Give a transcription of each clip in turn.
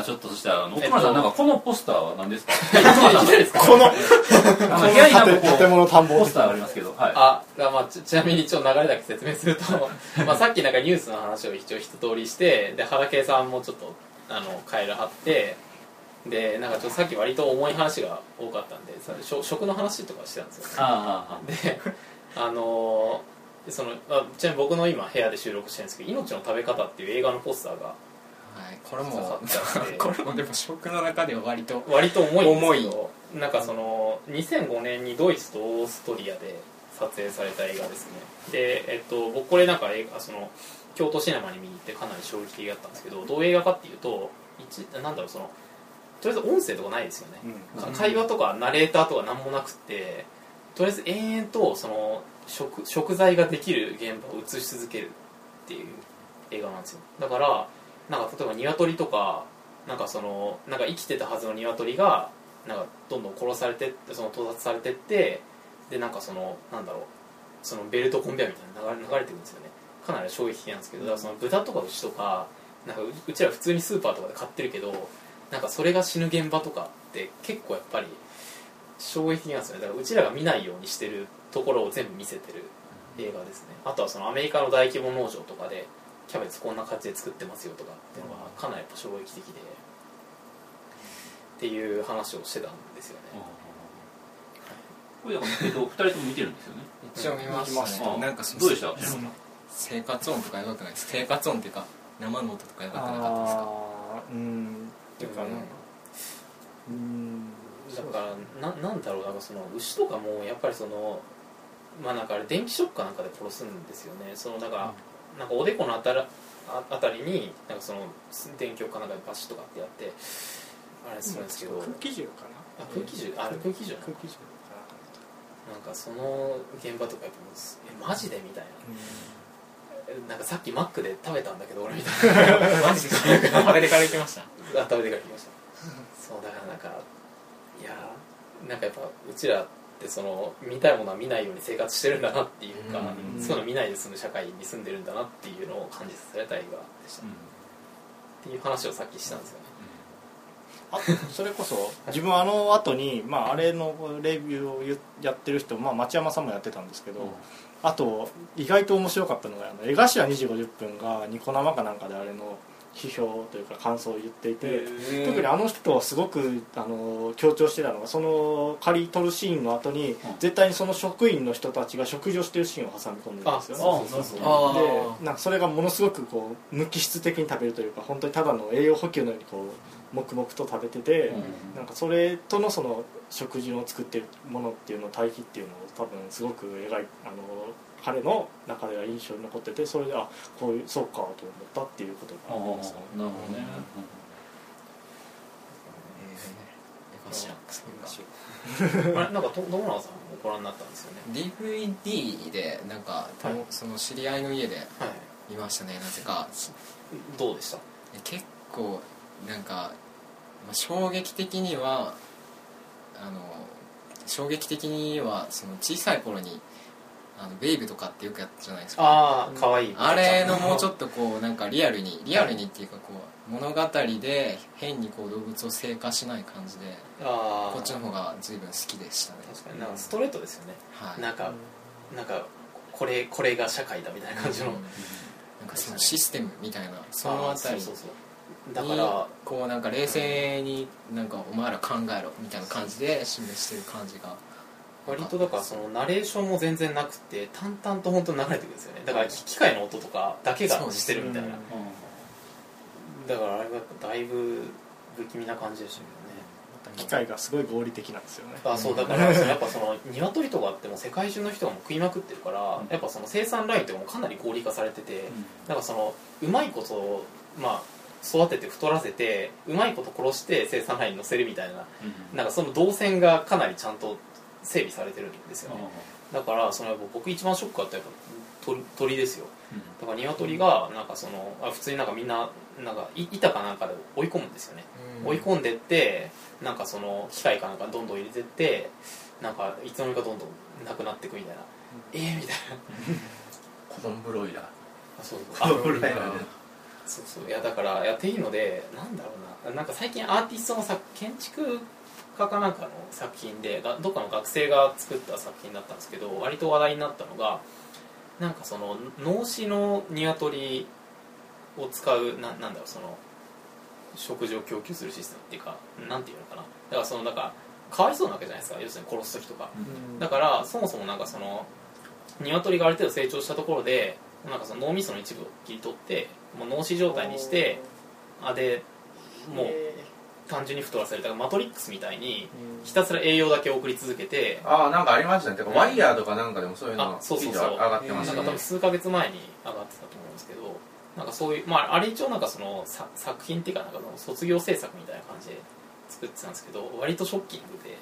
はちょっとそしたら奥村さんなんかこのポスターは何ですか？この部屋になんかこう建物探訪ポスターがありますけどはい。あまあ、ちちなみにちょっと流れだけ説明すると まあさっきなんかニュースの話を一応一通りしてで原圭さんもちょっとあのカエル貼ってでなんかちょっとさっき割と重い話が多かったんでさしょ食の話とかしてたんですよ。ねあであのーそのあちなみに僕の今部屋で収録してるんですけど「命の食べ方」っていう映画のポスターがはい、これも。これも。でも食の中では割と割と重いんですけど。なんかその2005年にドイツとオーストリアで撮影された映画ですね。で、えっと、僕これなんか映画その京都シネマに見に行ってかなり衝撃的だったんですけどどういう映画かっていうと一なんだろうそのとりあえず音声とかないですよね、うん。会話とかナレーターとか何もなくってとりあえず延々とその食食材ができる現場を映し続けるっていう映画なんですよ。だからなんか例えば鶏とかなんかそのなんか生きてたはずの鶏がなんかどんどん殺されてってその盗撮されてってでなんかそのなんだろうそのベルトコンベヤーみたいなの流れ流れてるんですよね。かなり衝撃的なんですけどだからその豚とか牛とかなんかううちら普通にスーパーとかで買ってるけどなんかそれが死ぬ現場とかって結構やっぱり衝撃的なんですよね。だからうちらが見ないようにしてるところを全部見せてる映画ですね。あとはそのアメリカの大規模農場とかでキャベツこんな感じで作ってますよとかっていうのはかなりやっぱ衝撃的でっていう話をしてたんですよね。これだから、えっと、二人とも見てるんですよね？一応見まししたねなんかそのどうでした？生活音とかやばくないです。生活音っていうか生の音とかやばくなかったですか？うん。っていうかね。うん。だからななんだろうなんかその牛とかもやっぱりそのまあなんかあれ電気ショックかなんかで殺すんですよね。そのだから、なんかおでこのあたらああたりになんかその電極かなんかでバシッとかってやってあれするんですけど、空気銃かな？あ空気銃？あれ空気銃？空気銃かなんかその現場とかやっぱえマジで？みたいな。なんかさっきマックで食べたんだけど俺みたいな。マジで食べてから行きました？あ食べてから来ました。そうだからなんかいやーなんかやっぱうちらってその見たいものは見ないように生活してるんだなっていうか、うん。そういうの見ないで済む社会に住んでるんだなっていうのを感じさせられた映画でした、っていう話をさっきしたんですよね。あそれこそ 自分あの後にまああれのレビューをやってる人、まあ、町山さんもやってたんですけど、あと意外と面白かったのがあの江頭2時50分がニコ生かなんかであれの批評というか感想を言っていて特にあの人はすごくあの強調してたのがその借り取るシーンの後に絶対にその職員の人たちが食事をしてるシーンを挟み込んでるんですよね。でなんかそれがものすごくこう無機質的に食べるというか本当にただの栄養補給のようにこう黙々と食べてて、なんかそれとのその食事を作ってるものっていうの対比っていうのを多分すごく描いあの彼の中では印象に残っててそれであこういうそうかと思ったっていうことがありますねなるほどね。あれなんかと友永さんもご覧になったんですよね？DVD でなんか、はい。その知り合いの家ではい。見ましたねなぜか。どうでした？結構なんか、まあ、衝撃的にはあの衝撃的にはその小さい頃にあのベイブとかってよくやったじゃないですか。ああ可愛い。あれのもうちょっっとこうなんかリアルにリアルにっていうかこう物語で変にこう動物を生化しない感じでとああこっちの方が随分好きでしたね。確かになんかストレートですよね。はい。なんかなんかこれこれが社会だみたいな感じの、うん。なんかそのシステムみたいなそのあたりにそうそうそう。だからこうなんか冷静になんかお前ら考えろみたいな感じで示してる感じが割とだからそのナレーションも全然なくて淡々と本当に流れてくるんですよね。だから機械の音とかだけがしてるみたいな。だからあれはやっぱだいぶ不気味な感じでしたけ機械がすごい合理的なんですよね。あそうだからやっぱその鶏とかってもう世界中の人がもう食いまくってるからやっぱその生産ラインってもうかなり合理化されててなんかそのうまいことまあ育てて太らせてうまいこと殺して生産ラインに乗せるみたいななんかその動線がかなりちゃんと整備されてるんですよね。だからその僕一番ショックだったやっぱ鳥鳥ですよ。だから鶏がなんかそのあ普通になんかみんななんかい板かなんかで追い込むんですよね、追い込んでってなんかその機械かなんかどんどん入れてってなんかいつの間にかどんどんなくなっていくみたいな、えー、みたいな。コンブロイラー。あそうそう。コンブロイラー。でそうそう。いやだからいやっていうのでなんだろうな。なんか最近アーティストの作建築家かなんかの作品でがどっかの学生が作った作品だったんですけど割と話題になったのがなんかその脳死の鶏を使うななんだろうその食事を供給するシステムっていうかなんていうのかな。だからそのなんかかわいそうなわけじゃないですか。要するに殺す時とか。だからそもそもなんかその鶏がある程度成長したところでなんかその脳みその一部を切り取ってもう脳死状態にしてあでもう単純に太らせるだからマトリックスみたいにひたすら栄養だけ送り続けてああなんかありましたね。てかワイヤーとかなんかでもそういうのあそうそうそう。上がってましたね。なんか多分数ヶ月前に上がってたと思うんですけどなんかそういうまああれ一応なんかそのさ作品っていうかなんかその卒業制作みたいな感じで作ってたんですけど割とショッキングで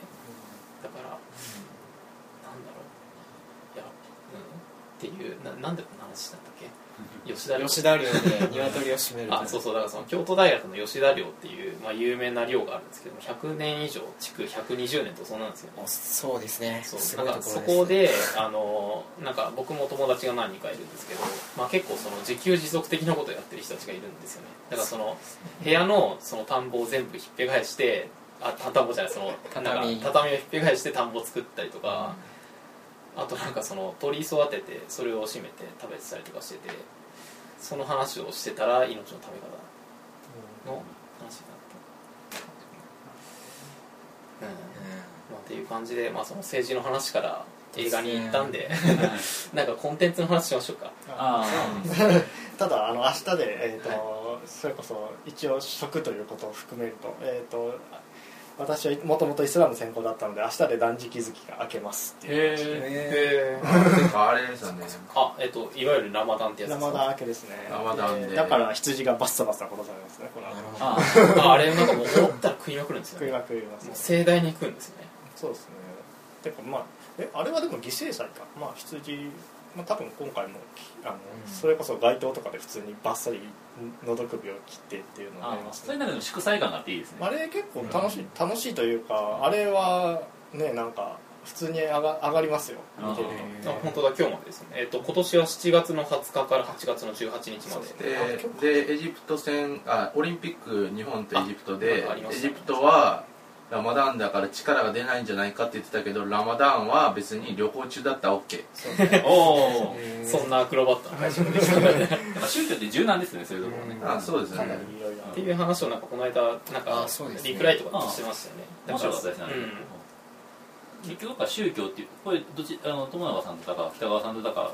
だから、なんだろう。いや、うん、っていうななんでこんな話だったっけ？吉田寮。吉田寮で鶏を締めるあそうそうだからその京都大学の吉田寮っていう、まあ、有名な寮があるんですけども100年以上築120年とそうなんですよね。そうですね。そう。すなんかごいところですそこであのなんか僕も友達が何人かいるんですけど、まあ、結構その自給自足的なことをやってる人たちがいるんですよね。だからその部屋のその田んぼを全部ひっぺ返してあた田んぼじゃないその畳なんか畳。をひっぺ返して田んぼを作ったりとか、あとなんかその鳥育ててそれを締めて食べてたりとかしててその話をしてたら命の食べ方の話になった、うん。まあ、っていう感じで、まあ、その政治の話から映画に行ったんでなんかコンテンツの話しましょうか。あただあの明日で、えーとそれこそ一応食ということを含めると,、えー、と私はもともとイスラム専攻だったので明日で断食月が明けますっていう。話でへてかあれですよねあえっといわゆるラマダンってやつですか？ラマダン明けですね。ラマダンでだから羊がバッサバッサ殺されますねこの後。あああれなんかもう思ったら食いまくるんですよ食いねまくります盛大に食うんですよね。そうですね。てかまあえあれはでも犠牲祭か。まあ羊まあ多分今回もあの、うん。それこそ街灯とかで普通にバッサリ喉首を切ってっていうのがありあますそれなんかでも祝祭感があっていいですね。あれ結構楽しい、楽しいというかあれはねなんか普通に上が上がりますよ。見てるあ本当だ。今日までですね。えっと今年は7月の20日から8月の18日までで。でエジプト戦あオリンピック日本とエジプトでエジプトはラマダンだから力が出ないんじゃないかって言ってたけどラマダンは別に旅行中だったら OK おおそんなアクロバットな。会で宗教って柔軟ですよねそういうところね。あそうですよかなねり。いろいろていう話をなんかこの間なんかあそうですね。リプライとかしてましたよね。面白かったですね、うん。結局やっぱ宗教っていうこれどっちあの友永さんとか北川さんとか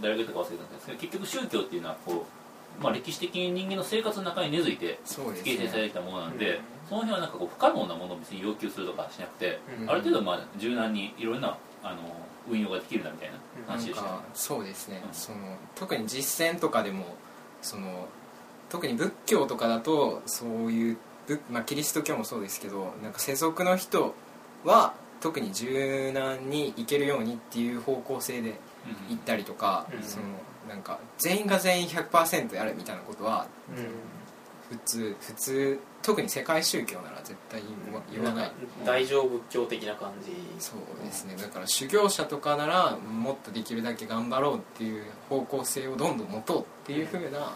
誰が言ったか忘れたんですけど結局宗教っていうのはこう、まあ、歴史的に人間の生活の中に根付いて形成されね。てきたものなんで、その辺はなんかこう不可能なものを別に要求するとかしなくて、うん。ある程度まあ柔軟にいろんなあの運用ができるなみたいな話でした。ねかそうですね、うん。その特に実践とかでもその特に仏教とかだとそういう仏、まあ、キリスト教もそうですけどなんか世俗の人は特に柔軟にいけるようにっていう方向性でうん。行ったりとか、うん。そのなんか全員が全員100%やるみたいなことは普通普通特に世界宗教なら絶対言わ言わない大乗仏教的な感じ。そうですね。だから修行者とかならもっとできるだけ頑張ろうっていう方向性をどんどん持とうっていう風な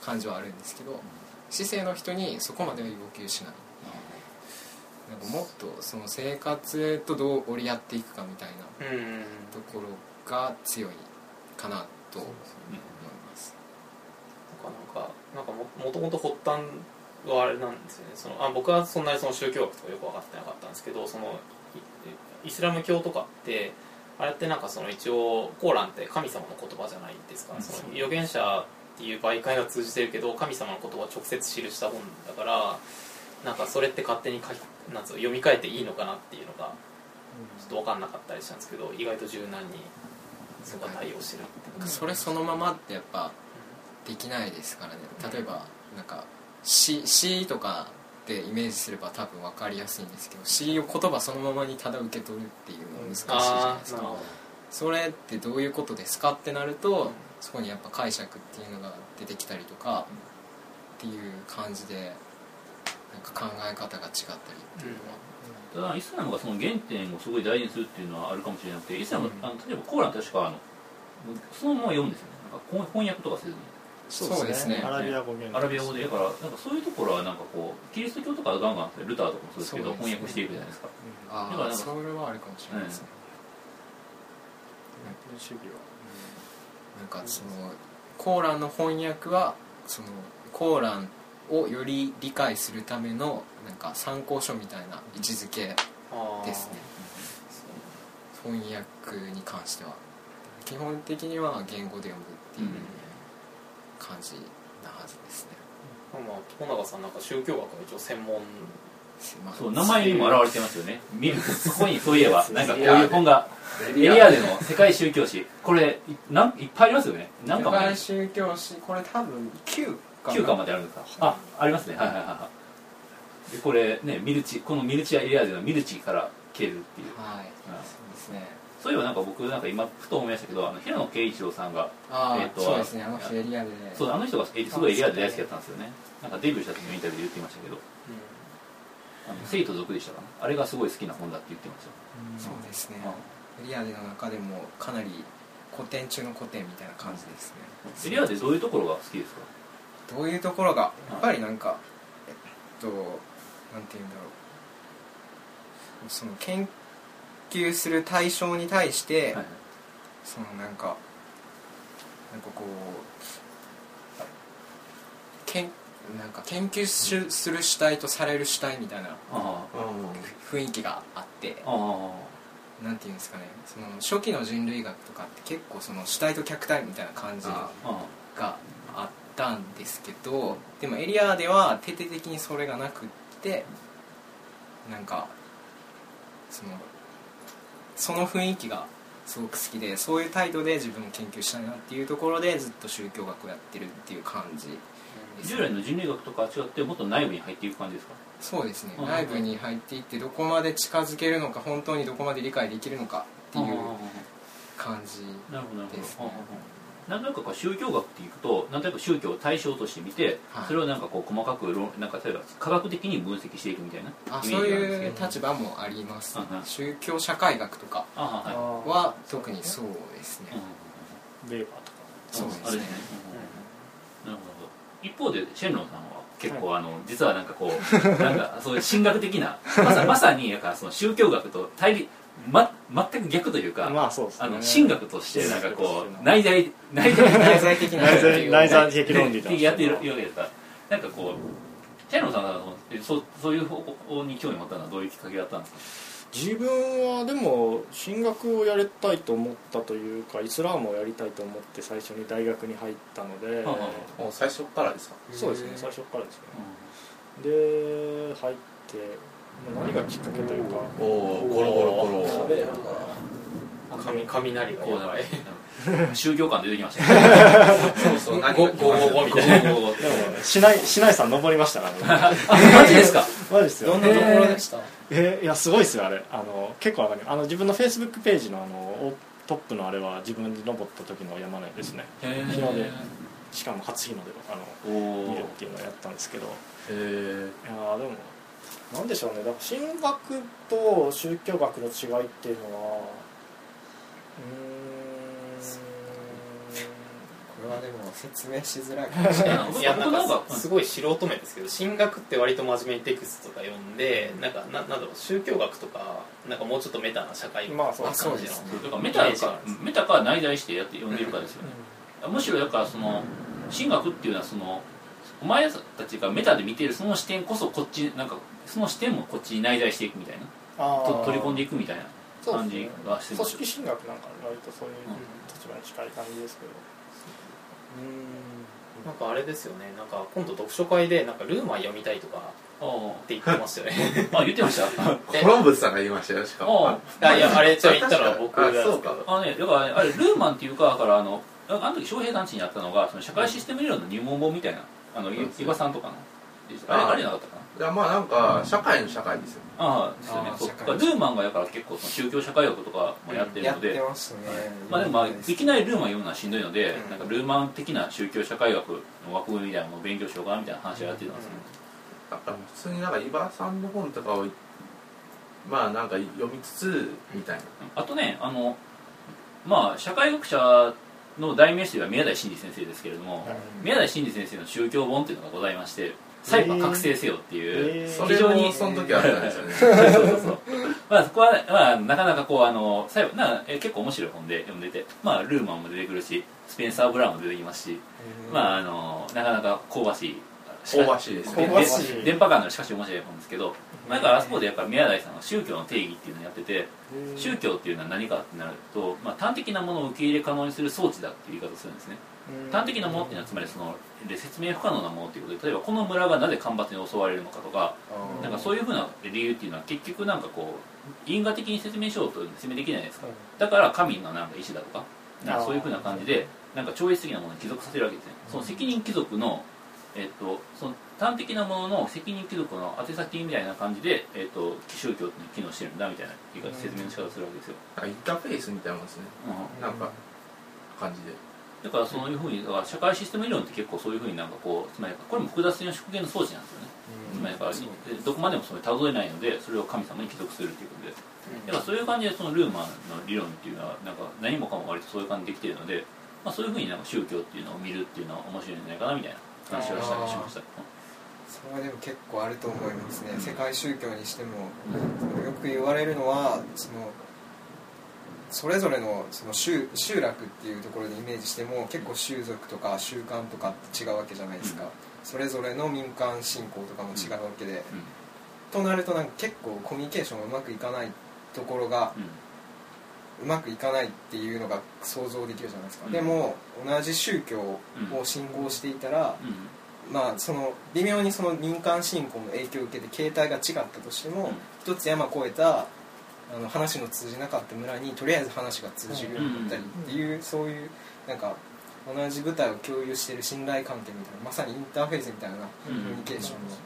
感じはあるんですけど姿勢の人にそこまでは要求しない。なんかもっとその生活とどう折り合っていくかみたいなうん。ところが強いかなと。思いますなんかももともと発端はあれなんですよね。そのあ僕はそんなにその宗教学とかよく分かってなかったんですけどそのイイスラム教とかってあれってなんかその一応コーランって神様の言葉じゃないですか、うん。その預言者っていう媒介が通じてるけど神様の言葉を直接記した本だからなんかそれって勝手に書きなんつうの読み替えていいのかなっていうのがちょっと分かんなかったりしたんですけど意外と柔軟にそこは対応してるっていう。それそのままってやっぱできないですからね。例えばなんか詩詩とかでイメージすれば多分分かりやすいんですけど詩を言葉そのままにただ受け取るっていうのは難しいじゃないですか。それってどういうことですかってなるとそこにやっぱ解釈っていうのが出てきたりとかっていう感じでなんか考え方が違ったりっていうのは。ただイスラムがその原点をすごい大事にするっていうのはあるかもしれなくてイスラム、うん。あの例えばコーラン確かあのそのまま読むんですよね。なんか翻翻訳とかせずにそうですね。アラビア語アラビア語でだからなんかそういうところはなんかこうキリスト教とかはガンガンルターとかもそうですけどね。翻訳していくじゃないですか。あだからそれはあるかもしれないですね、うん。主義は。なんかそのコーランの翻訳はそのコーランをより理解するためのなんか参考書みたいな位置づけですね。翻訳に関しては。基本的には言語で読むっていう感じなはずですね、まあ友永さんなんか宗教学は一応専門。まあそう名前にも表れてますよね。見るそこにそういえばなんかこういう本がエリアでの世界宗教史。これいなんいっぱいありますよね。なんかも。世界宗教史これ多分9かな？9巻まであるんですか。あありますね。はいはいはいはい。でこれねミルチこのミルチアエリアでのミルチから消えるっていう。はい。うんそうですねそういえばなんか僕なんか今ふと思いましたけどあの平野啓一郎さんがああ、えーとそうですねあの人エリアで。そうあの人がえすごいエリアで大好きだったんですよね。なんかデビューした時のインタビューで言ってましたけど。あの生徒族でしたかな。あれがすごい好きな本だって言ってましたそうですね。うエリアでの中でもかなり古典中の古典みたいな感じですね。んエリアでどういうところが好きですか？どういうところがやっぱりなんかえっとなんて言うんだろう。その研究する対象に対して、はい。そのなんかなんかこうけんなんか研究しする主体とされる主体みたいなあ雰囲気があってなんていうんですかね。その初期の人類学とかって結構その主体と客体みたいな感じがあったんですけどでもエリアでは徹底的にそれがなくってなんかそのその雰囲気がすごく好きでそういう態度で自分を研究したいなっていうところでずっと宗教学をやってるっていう感じ。です従来の人類学とかは違ってもっと内部に入っていく感じですか？そうですね。うん。内部に入っていってどこまで近づけるのか本当にどこまで理解できるのかっていう感じなるほどなるほど。ですねなんとなくこう宗教学っていくとなんとなく宗教を対象として見て、はい。それをなんかこう細かく論なんか例えば科学的に分析していくみたいなあそういう立場もありますうんうん宗教社会学とかあは特にそうですね。うん。ベーバーとかそうですね。うんなるほど。一方でシェンロンさんは結構あの実はなんかこうなんかそういう神学的なまさまさになんかその宗教学と対立ま全く逆というか、まあそうですね。あの神学としてなんかこう内内在内在内在的な内在内在的論理だやってるわけですからなんかこうシェンロンさんがそうそういう方向に興味持ったのはどういうきっかけがあったんですか？自分はでも神学をやりたいと思ったというかイスラームをやりたいと思って最初に大学に入ったので、はあはもう最初からですか？そうですね最初からですね。で入ってまあ何がきっかけというか。おおゴロゴロゴロ。雷雷がこうやばい宗教感出てきましたね。そうそう何ごが来ましたごごみたいな。こうでもしないしないさん登りましたからね。あ マジですか？マジですよ。どんなところでした？えーいやすごいですよあれ。あの結構上がりあの自分のフェイスブックページのあのおトップのあれは自分で登った時の山根ですね。へ日の出。しかも初日の出をあのお見るっていうのをやったんですけど。へえいやーでもなんでしょうね。だから神学と宗教学の違いっていうのはうこれはでも説明しづらいかもしれない僕いやなんかかすごい素人目ですけど神学って割と真面目にテクストとか読んでなんかななんだろう宗教学とかなんかもうちょっとメタな社会まあそう感じの。ですね。だからメタかメタか内在してやって読んでるかですよね。むしろだからその神学っていうのはそのお前たちがメタで見ているその視点こそこっちなんかその視点もこっちに内在していくみたいな。あと取り込んでいいくみたいな感じがしてます組織神学なんか割とそういう立場に近い感じですけど。うなんかあれですよね。なんか今度読書会でなんかルーマン読みたいとかあって言ってましたよね。ああ言ってました？え。コロンブスさんが言いましたよしかも。ああいやあれちょっと言ったのは僕あなんですけど。そうかあのねだからねあれルーマンっていうかだからあのああの時翔平団地にあったのがその社会システム理論の入門本みたいなあの伊庭さんとかのあれああれなかったかな？いやまあなんか社会の社会ですよああですよねそう。ルーマンがだから結構その宗教社会学とかもやってるやってので、ますね。まあでもまあいきなりルーマン読むのはしんどいので、うん。なんかルーマン的な宗教社会学の枠組みみたいなのを勉強しようかなみたいな話をやってたんですよ、だから普通になんか伊庭さんの本とかをまあなんか読みつつみたいな。あとねあのまあ社会学者の代名詞は宮台真司先生ですけれども、うん宮台真司先生の宗教本っていうのがございまして「サイバー覚醒せよ」っていう、非常にもその時あったんですよね。そうそうそうまあそこは、まあ、なかなかこうあの最後なえ結構面白い本で読んでて、まあ、ルーマンも出てくるしスペンサー・ブラウンも出てきますし、まああのなかなか香ばしい香ばしいですね。電波感のあるしかし面白い本ですけど、まあ、だからあそこでやっぱ宮台さんは宗教の定義っていうのをやってて宗教っていうのは何かってなると、まあ、端的なものを受け入れ可能にする装置だっていう言い方をするんですね。端的なものっていうのはつまりそので説明不可能なものということで例えばこの村がなぜ干ばつに襲われるのかとかなんかそういうふうな理由っていうのは結局なんかこう因果的に説明しようと説明できないですか。だから神のなんか意志だとかなんかそういうふうな感じでなんか超越的なものに帰属させるわけですね。その責任貴族のえっと、その端的なものの責任貴族の宛先みたいな感じで、えっと、宗教って機能してるんだみたいな説明の仕方をするわけですよ、インターフェースみたいなもんですね。うん。なんか感じで。だからそういうふうにだから社会システム理論って結構そういうふうになんかこうつまりこれも複雑な縮減の装置なんですよね、つまりだからでどこまでもそれたどれないのでそれを神様に帰属するっていうことで。だからそういう感じでそのルーマンの理論っていうのはなんか何もかも割とそういう感じでできてるので、まあ、そういうふうになんか宗教っていうのを見るっていうのは面白いんじゃないかなみたいな話をしたりしましたそれはでも結構あると思いますね。世界宗教にしてもよく言われるのはそのそれぞれのその集集落っていうところでイメージしても結構習俗とか習慣とかって違うわけじゃないですか、うん。それぞれの民間信仰とかも違うわけで、うん。となるとなんか結構コミュニケーションがうまくいかないところがうんうまくいかないっていうのが想像できるじゃないですか、うん。でも同じ宗教を信仰していたら、まあその微妙にその民間信仰の影響を受けて形態が違ったとしても、うん。一つ山越えたあの話の通じなかった村にとりあえず話が通じるようになったりっていう、そういうなんか同じ舞台を共有している信頼関係みたいなまさにインターフェースみたいなコミュニケーションの、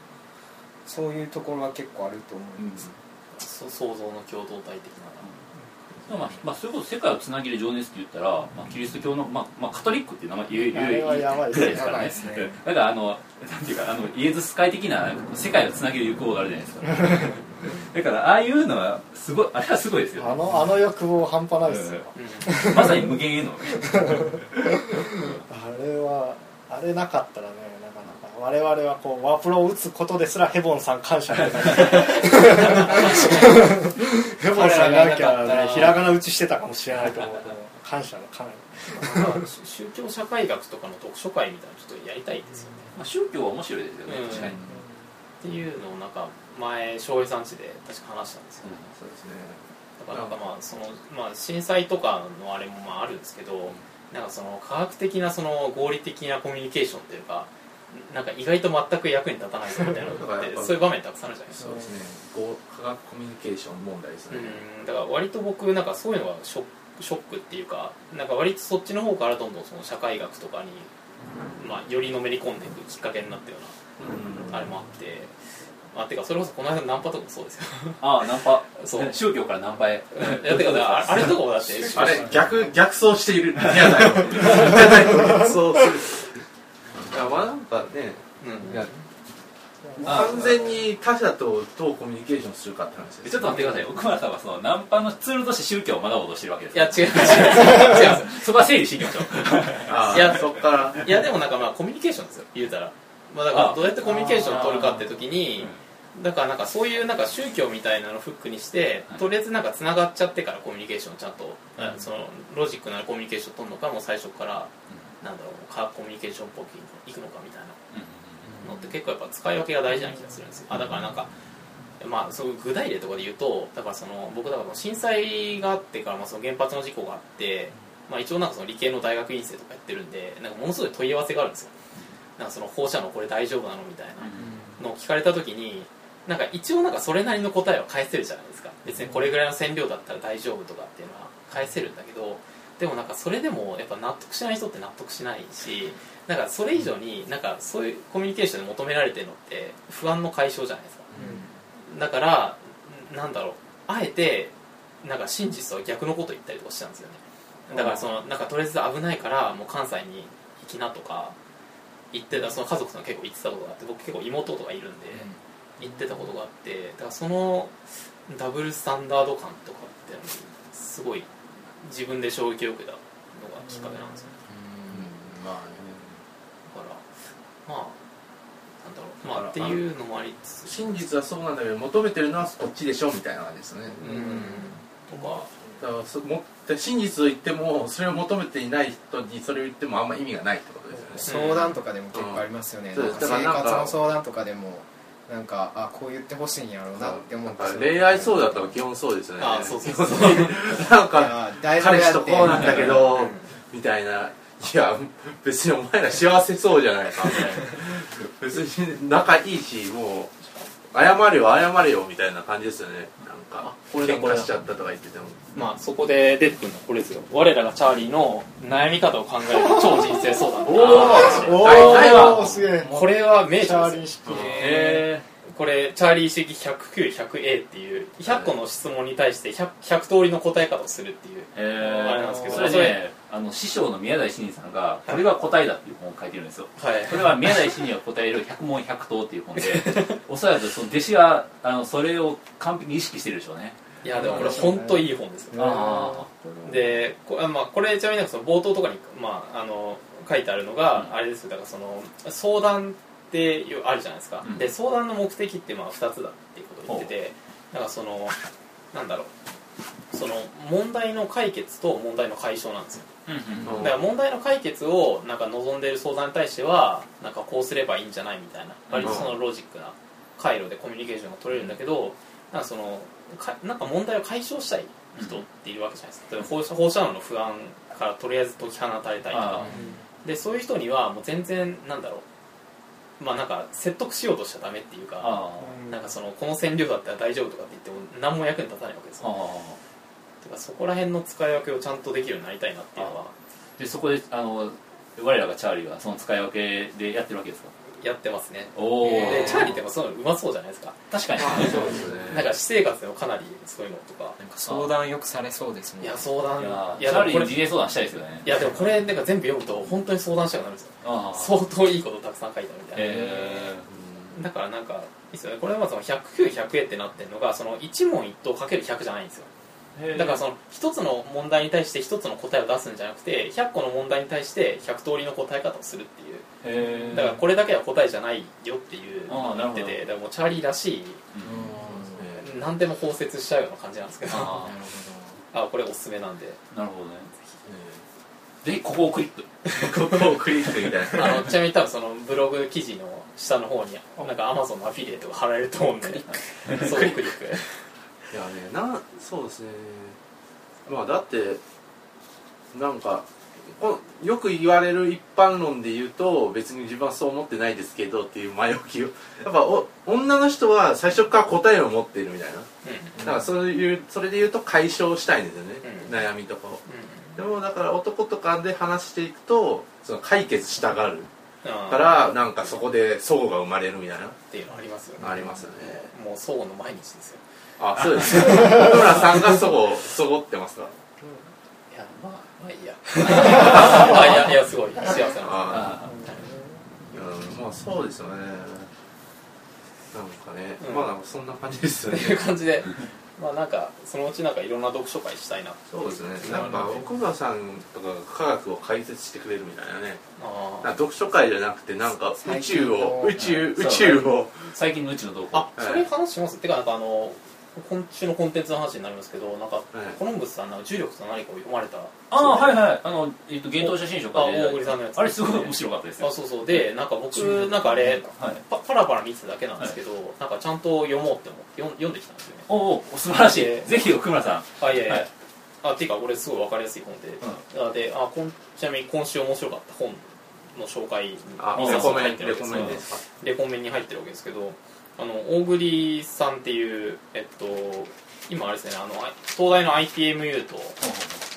そういうところは結構あると思います、そ想像の共同体的なまあまあ、そういうこと世界をつなげる情熱って言ったら、まあ、キリスト教の、まあまあ、カトリックっていう名前言うあれはやばいですからね。だからあのなんていうかあのイエズス会的な世界をつなげる欲望があるじゃないですか。だからああいうのはすごいあれはすごいですよ、あのあの欲望半端ないですよ、まさに無限への。あれはあれなかったらね我々はこうワープロを打つことですらヘボンさん感謝で ヘボンさんがなきゃ、ね、ひらがな打ちしてたかもしれないと思う。感謝の感まあ宗教社会学とかの読書会みたいなのちょっとやりたいですよね、まあ、宗教は面白いですよね、うん。確かに、っていうのをなんか前翔平さんちで確か話したんですよ、そうですね。だからなんかまあその、まあ、震災とかのあれもまああるんですけど、なんかその科学的なその合理的なコミュニケーションっていうかなんか意外と全く役に立たないぞみたいな。のってそういう場面たくさんあるじゃないですか。そうですね。科学コミュニケーション問題ですね。うん。だから割と僕なんかそういうのがショックショックっていうかなんか割とそっちの方からどんどんその社会学とかに、まあ、よりのめり込んでいくきっかけになったようなあれもあって。あてかそれこそこの間のナンパとかもそうですよ。ああナンパ。そう。宗教からナンパへ。いやてかああれとかもだってあれ逆逆走している。宮台を宮台を逆走するいやまあなんかねうん。いやあ完全に他者とどうコミュニケーションするかって話です。ちょっと待ってください。奥村さんはそのナンパのツールとして宗教を学ぼうとしてるわけですいや違う。違う。違うそこは整理していきましょう。いやそっから。いやでもなんかまあコミュニケーションですよ言うたら、まあ、だからあどうやってコミュニケーションを取るかって時にだからなんかそういうなんか宗教みたいなのをフックにしてはい。とりあえずなんかつながっちゃってからコミュニケーションをちゃんと、あそのロジックなコミュニケーションを取るのかもう最初からなんだろう科学コミュニケーションっぽくいくのかみたいな。のって結構やっぱ使い分けが大事な気がするんですよ。あだからなんかまあそう具体例とかで言うとだからその僕だから震災があってからまあその原発の事故があって、まあ、一応なんかその理系の大学院生とかやってるんでなんかものすごい問い合わせがあるんですよ。なんかその放射能これ大丈夫なのみたいな。のを聞かれた時になんか一応なんかそれなりの答えは返せるじゃないですか。別にこれぐらいの線量だったら大丈夫とかっていうのは返せるんだけどでもなんかそれでもやっぱ納得しない人って納得しないしなんかそれ以上になんかそういうコミュニケーションで求められてるのって不安の解消じゃないですか。だからなんだろうあえてなんか真実とは逆のこと言ったりとかしたんですよね。だからそのなんかとりあえず危ないからもう関西に行きなとか言ってたその家族さん結構言ってたことがあって僕結構妹とかいるんで言ってたことがあってだからそのダブルスタンダード感とかってすごい自分で衝撃を受けたのがきっかけなんですようん。まあね。だからまあなんだろう。まあっていうのもありつつ。真実はそうなんだけど求めてるのはこっちでしょみたいな感じですね。うん。とかだからそも真実を言ってもそれを求めていない人にそれを言ってもあんま意味がないってことですよね。相談とかでも結構ありますよね、うん。生活の相談とかでもなんかあこう言ってほしいんやろうなって思って恋愛相談とか基本そうですよね。あそうそうそう。なんか彼氏とこうなんだけどみたいな。いや別にお前ら幸せそうじゃないか。みたいな別に仲いいしもう謝れよ謝れよみたいな感じですよね。なんかあこれだ喧嘩しちゃったとか言ってても。まあそこで出てくるのはこれですよ。我らがチャーリーの悩み方を考える 超人生相談。お大体はおすげえ。これは名チャー著でー式へこれチャーリー式 109-100A っていう100個の質問に対して 100, 100通りの答え方をするっていう。えあれなんですけどそれねあの師匠の宮台真司さんが「これが答えだ」っていう本を書いてるんですよ。はい。これは宮台真司が答える百問百答っていう本で おそらくその弟子はあのそれを完璧に意識してるでしょうね。いやでもこれ本当いい本ですよ。あでこ,、あまあ、これちなみにその冒頭とかに、まあ、あの書いてあるのが、あれですよ。だからその相談ってあるじゃないですか、うん。で相談の目的ってまあ2つだっていうことを言っててだからそのなんだろう。その問題の解決と問題の解消なんですよ。うんうんうんだから問題の解決をなんか望んでいる相談に対してはなんかこうすればいいんじゃないみたいな。割とそのロジックな回路でコミュニケーションが取れるんだけどなんかそのかなんか問題を解消したい人っているわけじゃないですか。例えば放射放射能の不安からとりあえず解き放たれたいとあかでそういう人にはもう全然なんだろう。まあなんか説得しようとしちゃダメっていうかあなんかそのこの線量だったら大丈夫とかって言っても何も役に立たないわけですあよてかそこら辺の使い分けをちゃんとできるようになりたいなっていうのは。でそこであの我らがチャーリーはその使い分けでやってるわけですか？やってますね。おおでチャーリーってやっぱそういうのうまそうじゃないですか？確かに。そうですね。なんか私生活でもかなりそういうのとか。なんか相談よくされそうですもんいや相談。いやいチャーリーやでもこれいに人生相談したいですよね。やでもこれなんか全部読むと本当に相談したくなるんですよ。ああ相当いいことたくさん書いてあるみたいな。えだからなんかいいですよね。これはまあその109100円ってなってるのがその一問一答かける100じゃないんですよ。ーだからその一つの問題に対して一つの答えを出すんじゃなくて100個の問題に対して100通りの答え方をするっていう。だからこれだけは答えじゃないよっていうああなるほど。言っててだからもうチャーリーらしい何でも包摂しちゃうような感じなんですけど。あ あこれおすすめなんで。なるほどね。ぜひ。ここをクリック。ここをクリックみたいな。あのちなみに多分そのブログ記事の下の方になんかアマゾンのアフィリエイトが貼られると思うんで。そうクリックいやねなそうですね。まあだってなんかこよく言われる一般論で言うと別に自分はそう思ってないですけどっていう前置きを。やっぱお女の人は最初から答えを持っているみたいな。うん。だからそういうそれで言うと解消したいんですよね、うん。悩みとかを。うでもだから男とかで話していくとその解決したがる。からなんかそこで相互が生まれるみたいな。っていうのありますよね。ありますよね。もう相互の毎日ですよあそうです奥村さんがそごそごってますか？いやまあまあいいや。あいやいやすごい。幸せな。ああうん。まあそうですよね。なんかね、うん。まあなんかそんな感じですよっていうね感じで。まあなんかそのうちなんかいろんな読書会したいな。そうですね。なんか奥村さんとかが科学を解説してくれるみたいなね。あな読書会じゃなくてなんか宇最宙を宇宙宇宙を。最近のうちの動向。あそれ話します、てかなんかあの今週のコンテンツの話になりますけどなんか、コロンブスさんの重力と何かを読まれた。ああはいはい。あの、えっと、幻冬写真書あかで。大栗さんのやつ。あれすごい面白かったですよ。あそうそう。でなんか僕なんかあれはい。パパラパラ見てただけなんですけど、なんかちゃんと読もうって思って読ん読んできたんですよね。おお素晴らしい。でぜひ奥村さん。あいやいや、はい。あっていうかこれすごい分かりやすい本で、あであこんちなみに今週面白かった本の紹介にあ2冊レコメン入ってるレコわけですけどメンですか？レコメンに入ってるわけですけどあの大栗さんっていうえっと今あれですねあのあ東大の ITMU と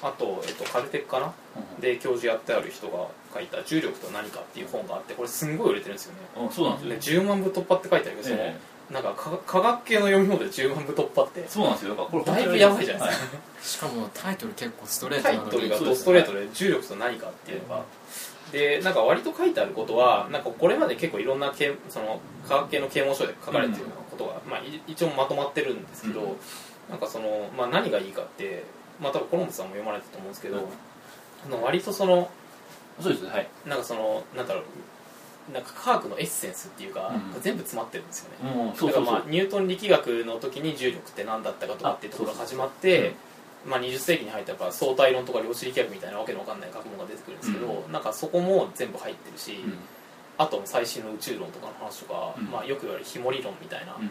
あと、えっと、カルテックかな？で教授やってある人が書いた「重力と何か」っていう本があってこれすんごい売れてるんですよね。うんそうなんでですよ。10万部突破って書いてあるけど、そのえなんか科科学系の読み物で10万部突破って。そうなんですよ。だからこれだいぶやばいじゃないですか、しかもタイトル結構ストレートタイなのにトルがドストレートで重力と何かっていうのがでなんか割と書いてあることはなんかこれまで結構いろんな啓その科学系の啓蒙書で書かれてるようなことが、まあ、い一応まとまってるんですけど、うん。なんかその、まあ、何がいいかって、まあ、多分コロンブスさんも読まれてると思うんですけど、あの割とそのそうですはい。なんかそのなんだろうなんか科学のエッセンスっていうか、うん。全部詰まってるんですよね、だからまあニュートン力学の時に重力って何だったかとかっていうところが始まってまあ、20世紀に入ったらやっぱ相対論とか量子力学みたいなわけのわかんない学問が出てくるんですけど、なんかそこも全部入ってるし、うん。あと最新の宇宙論とかの話とか、うん。まあ、よく言われるひも理論みたいな、うん。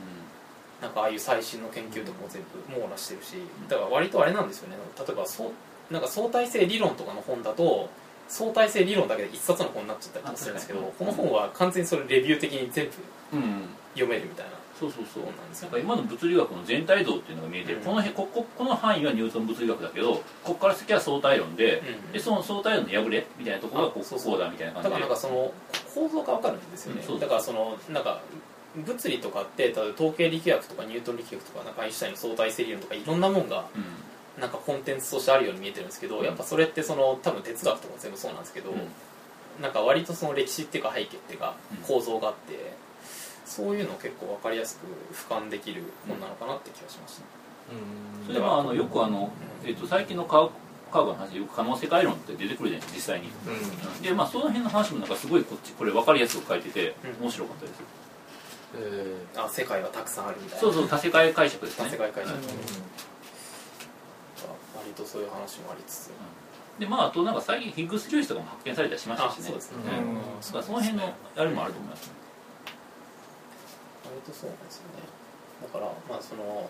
なんかああいう最新の研究とかも全部網羅してるしだから割とあれなんですよね。例えばそうなんか相対性理論とかの本だと相対性理論だけで一冊の本になっちゃったりとかするんですけどあこの本は完全にそれレビュー的に全部うん。うん。読めるみたいなそうそうそう。本なんか今の物理学の全体像っていうのが見えてる、うん。この辺こここの範囲はニュートン物理学だけどここから先は相対論で,、うん。でその相対論の破れみたいなところがこうそうここうだみたいな感じで。だからなんかその構造が分かるんですよね、うんだからそのなんか物理とかって例えば統計力学とかニュートン力学とかなんかアインシュタインの相対性理論とかいろんなもんがうん。なんかコンテンツとしてあるように見えてるんですけど、うん。やっぱそれってその多分哲学とかも全部そうなんですけど、うん。なんか割とその歴史っていうか背景っていうかうん。構造があって、そういうのを結構分かりやすく俯瞰できる本なのかなって気がしました、それでまああのよくあの、えっと、最近の科学科学の話でよく可能世界論って出てくるじゃないですか実際に、うん。でまあその辺の話もなんかすごいこっちこれ分かりやすく書いててうん。面白かったです、えあ世界はたくさんあるみたいな。そうそう多世界解釈です多ね世界解釈、うん。割とそういう話もありつつ、でまああとなんか最近ヒッグス粒子とかも発見されたりしましたしね。あそうですね、うんうん。だからその辺のあれもあると思いますね割とそうなんですよね。だからまあその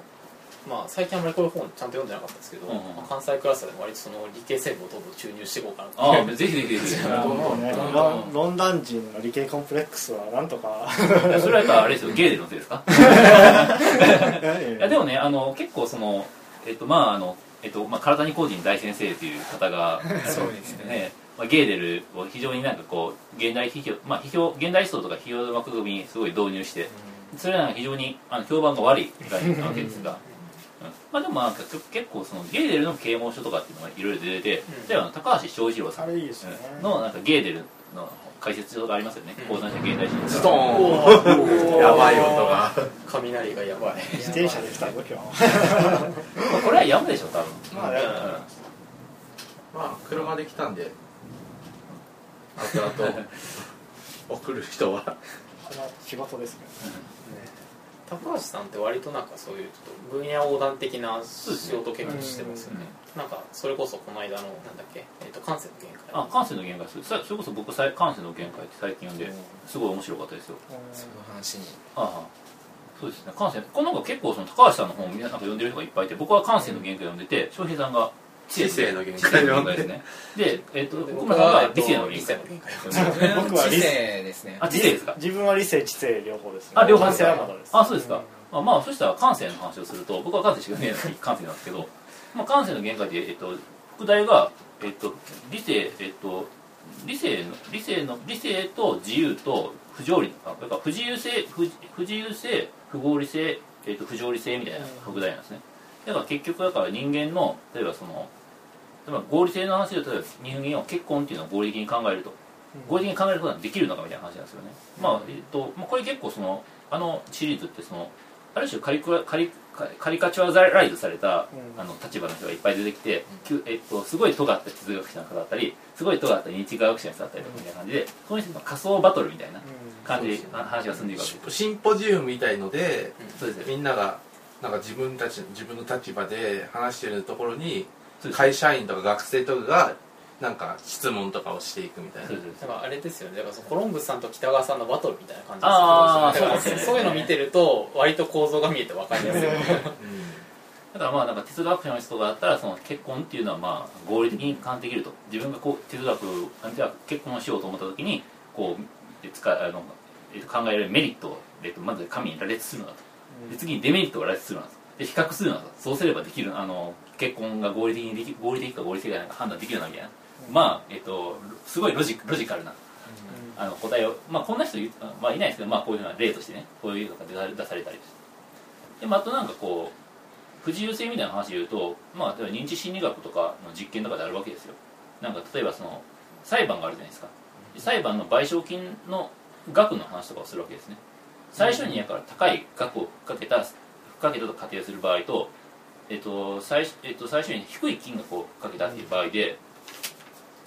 まあ最近あんまりこういう本ちゃんと読んでなかったですけど、うんうん。まあ関西クラスでも割とその理系成分をどんどん注入していこうかなと。ああぜひぜひ。ぜひロンロンダン人の理系コンプレックスはなんとか。それはやっぱあれですよ。ゲーデルのせいですか？いやでもねあの結構そのえっとまああのえっとまあ体に工人大先生という方がそうですね。ねまあ、ゲーデルを非常になんかこう現代批評まあ批評現代思想とか批評枠組みにすごい導入してそれはなんか非常にあの評判が悪いぐらいなわけですが、うん。まあでもなんか結構そのゲーデルの啓蒙書とかっていうのがいろいろ出てて、うん。例えば高橋翔一郎さんのなんかゲーデルの解説書がありますよね。うん。講談社現代史ー、ストーン。やばい音が。雷がやばい。自転車で来たぞ今日。まあこれはやむでしょ多分。まあねうん。まあ車で来たんで。後々 送る人はこれは仕事ですね。高橋さんって割となんかそういうちょっと分野横断的な仕事結構してますよね。なんかそれこそこの間のなんだっけ、えー、と感性の限界。あ感性の限界それさそれこそ僕感性の限界って最近読んですごい面白かったですよ。その話に。ああそうですね。感性このなんか結構その高橋さんの本をみんななんか読んでる人がいっぱいいて僕は感性の限界を読んでて翔平さんが知性の限界。の限界ですね。で、えっとで僕もなんか理理性の性の限界。僕は理性性ですね。あ知性ですか？自分は理性知性両方ですね。あ両方ですあそうですか、あまあそしたら感性の話をすると僕は感性しか見えない。感性なんですけど、まあ、感性の限界で、えっと、副題が、えっと、理性えっと理性の理性の理性と自由と不条理。あだから不自由性不不自由性不合理性、えっと、不条理性みたいな副題なんですね。だから結局だから人間の例えばその例えば合理性の話で例えば人間は結婚っていうのを合理的に考えると。合理的に考えることができるのかみたいな話なんですよね、まあえっとまあ、これ結構そのあのシリーズってそのある種カリクラカリカカリカチュアライズされた、うん。あの立場の人がいっぱい出てきて、えっと、すごい尖った哲学者の方だったりすごい尖った認知科学者の人だったりとかみたいな感じでその人の仮想バトルみたいな感じであ話が進んでいくわけですシンポジウムみたいのでそうですみんながなんか自分たち自分の立場で話してるところに会社員とか学生とかがなんか質問とかをしていくみたいな。だからあれですよね。だからそのコロンブスさんと北川さんのバトルみたいな感じですよね。だからそうですね。そういうの見てると割と構造が見えて分かりやすい。だからまあなんか哲学者の人があったらその結婚っていうのはまあ合理的に感できると。自分がこう哲学じゃあ結婚をしようと思った時にこうえ使あのえっと考えられるメリットを、えっと、まず神に羅列するのだとで次にデメリットを羅列するのだとで比較するのだとそうすればできる。あの結婚が合理的にでき合理的か合理的かなんか判断できるなみたいな、まあえっとすごいロジロジカルなあの答えをまあこんな人い,、まあ、いないですけど、まあ、こういうのは例としてねこういうのが出出されたりでまああとなんかこう不自由性みたいな話で言うと、まあ、例えば認知心理学とかの実験とかであるわけですよ。なんか例えばその裁判があるじゃないですか。裁判の賠償金の額の話とかをするわけですね。最初にやから高い額をかけたかけたと仮定する場合と,、えっと最えっと最初に低い金額をかけたっていう場合で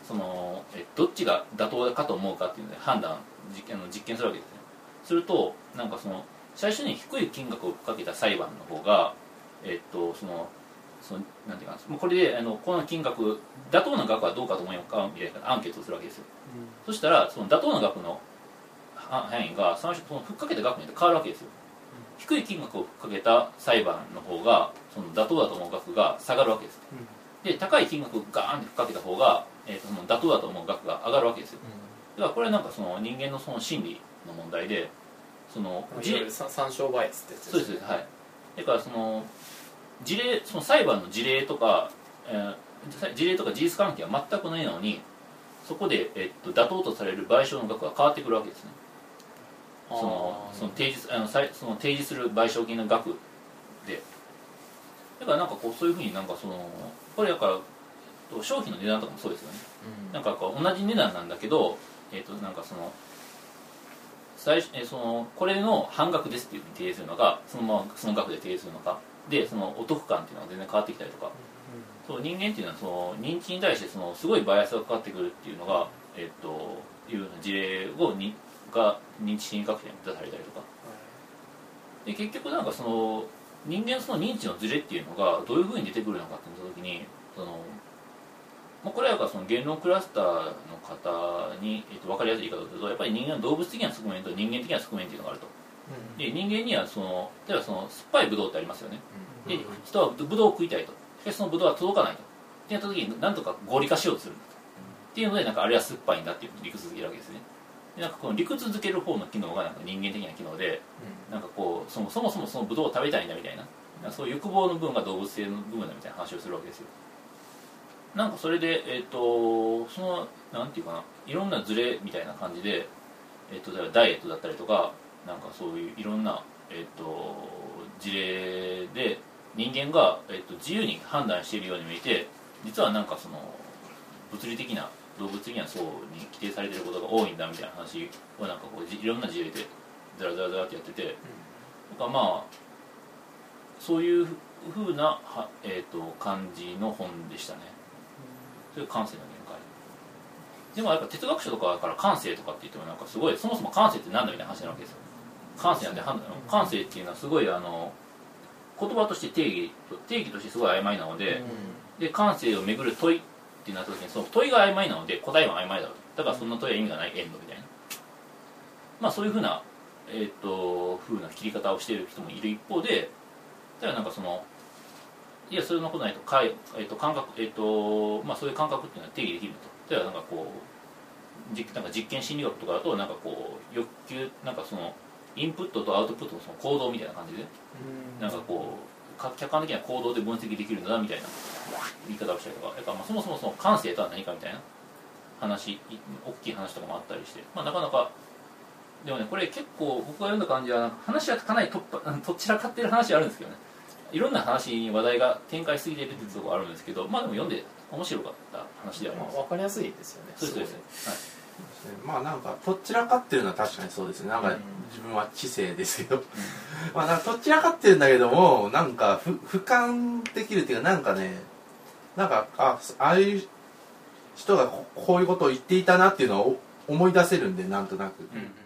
そのえどっちが妥当かと思うかっていうので判断実験あの実験するわけですね。するとなんかその最初に低い金額をかけた裁判の方がえっとそのそのなんていうかなもうこれであのこの金額妥当な額はどうかと思いますかみたいなアンケートをするわけですよ。そしたらその妥当な額のは範囲がそのそのふっかけた額によって変わるわけですよ低い金額をかけた裁判の方がその妥当だと思う額が下がるわけですで高い金額をガーンってかけた方が、えー、とその妥当だと思う額が上がるわけですよ。だからこれはなんかその人間のその心理の問題でそのいわゆるさ参照バイアスってやつそうですはい。だからその事例その裁判の事例とか、えー事例とか事実関係は全くないのにそこで、えっと、妥当とされる賠償の額が変わってくるわけですねそのその提示あのその提示する賠償金の額で。だからなんかこうそういうふうになんかそのこれだからと商品の値段とかもそうですよね。なんかこう同じ値段なんだけど、えっとなんかその最初えーそのこれの半額ですっていうふうに提示するのかそのままその額で提示するのか。でそのお得感っていうのが全然変わってきたりとか、そう人間っていうのはその認知に対してそのすごいバイアスがかかってくるっていうのが、えっというような事例をにが認知心理学者に出されたりとか。で結局なんかその人間のその認知のズレっていうのがどういうふうに出てくるのかって言った時にその、まあ、これはやっぱその言論クラスターの方に、えっと、分かりやすい言い方をするとやっぱり人間の動物的な側面と人間的な側面っていうのがあると。で人間にはその例えばその酸っぱいブドウってありますよね。で人はブドウを食いたいと。しかしそのブドウは届かないと。ってなった時に何とか合理化しようとするんだと。っていうのでなんかあれは酸っぱいんだっていう理屈づけるわけですね。でなんかこの理屈づける方の機能がなんか人間的な機能でなんかこうそもそもそもそのブドウを食べたいんだみたいなそういう欲望の部分が動物性の部分だみたいな話をするわけですよ。なんかそれでえっ、とそのなんていうかないろんなズレみたいな感じでえっ、とダイエットだったりとかなんかそういういろんなえっ、と事例で人間が、えっと自由に判断しているように見えて実はなんかその物理的な動物的な層に規定されていることが多いんだみたいな話をなんかこうじいろんな事例でザラザラザラってやってて、なんかまあそういうふうなは、えー、と感じの本でしたね。それが感性の限界。でもやっぱ哲学書とかから感性とかって言ってもなんかすごいそもそも感性って何だみたいな話なわけですよ。感性なんて判断感性っていうのはすごいあの言葉として定義定義としてすごい曖昧なので、で感性をめぐる問いってなった時にその問いが曖昧なので答えは曖昧だろう。だからそんな問いは意味がないエンドみたいな。まあそういうふうなえっ、とふうな切り方をしている人もいる一方でただなんかそのいやそれのことないとかい、えっと感覚えっ、とまあそういう感覚っていうのは定義できると。例えばなんかこう実なんか実験心理学とかだとなんかこう欲求なんかそのインプットとアウトプットのその行動みたいな感じでなんかこうか客観的な行動で分析できるんだみたいな言い方をしたりとかだからまあそもそもその感性とは何かみたいな話い大きい話とかもあったりして、まあ、なかなかでもねこれ結構僕が読んだ感じは話はかなりとっぱとっちらかってる話はあるんですけどね。いろんな話に話題が展開しすぎてるってところあるんですけどまあでも読んで面白かった話ではあります。分かりやすいですよね。そうですそうです。はいまあなんかとっちらかってるのは確かにそうですね。なんかうん。自分は知性ですけど。まあなんかとっちらかってるんだけどもなんかふ俯瞰できるっていうかなんかねなんかあああいう人がここういうことを言っていたなっていうのを思い出せるんでなんとなく。うん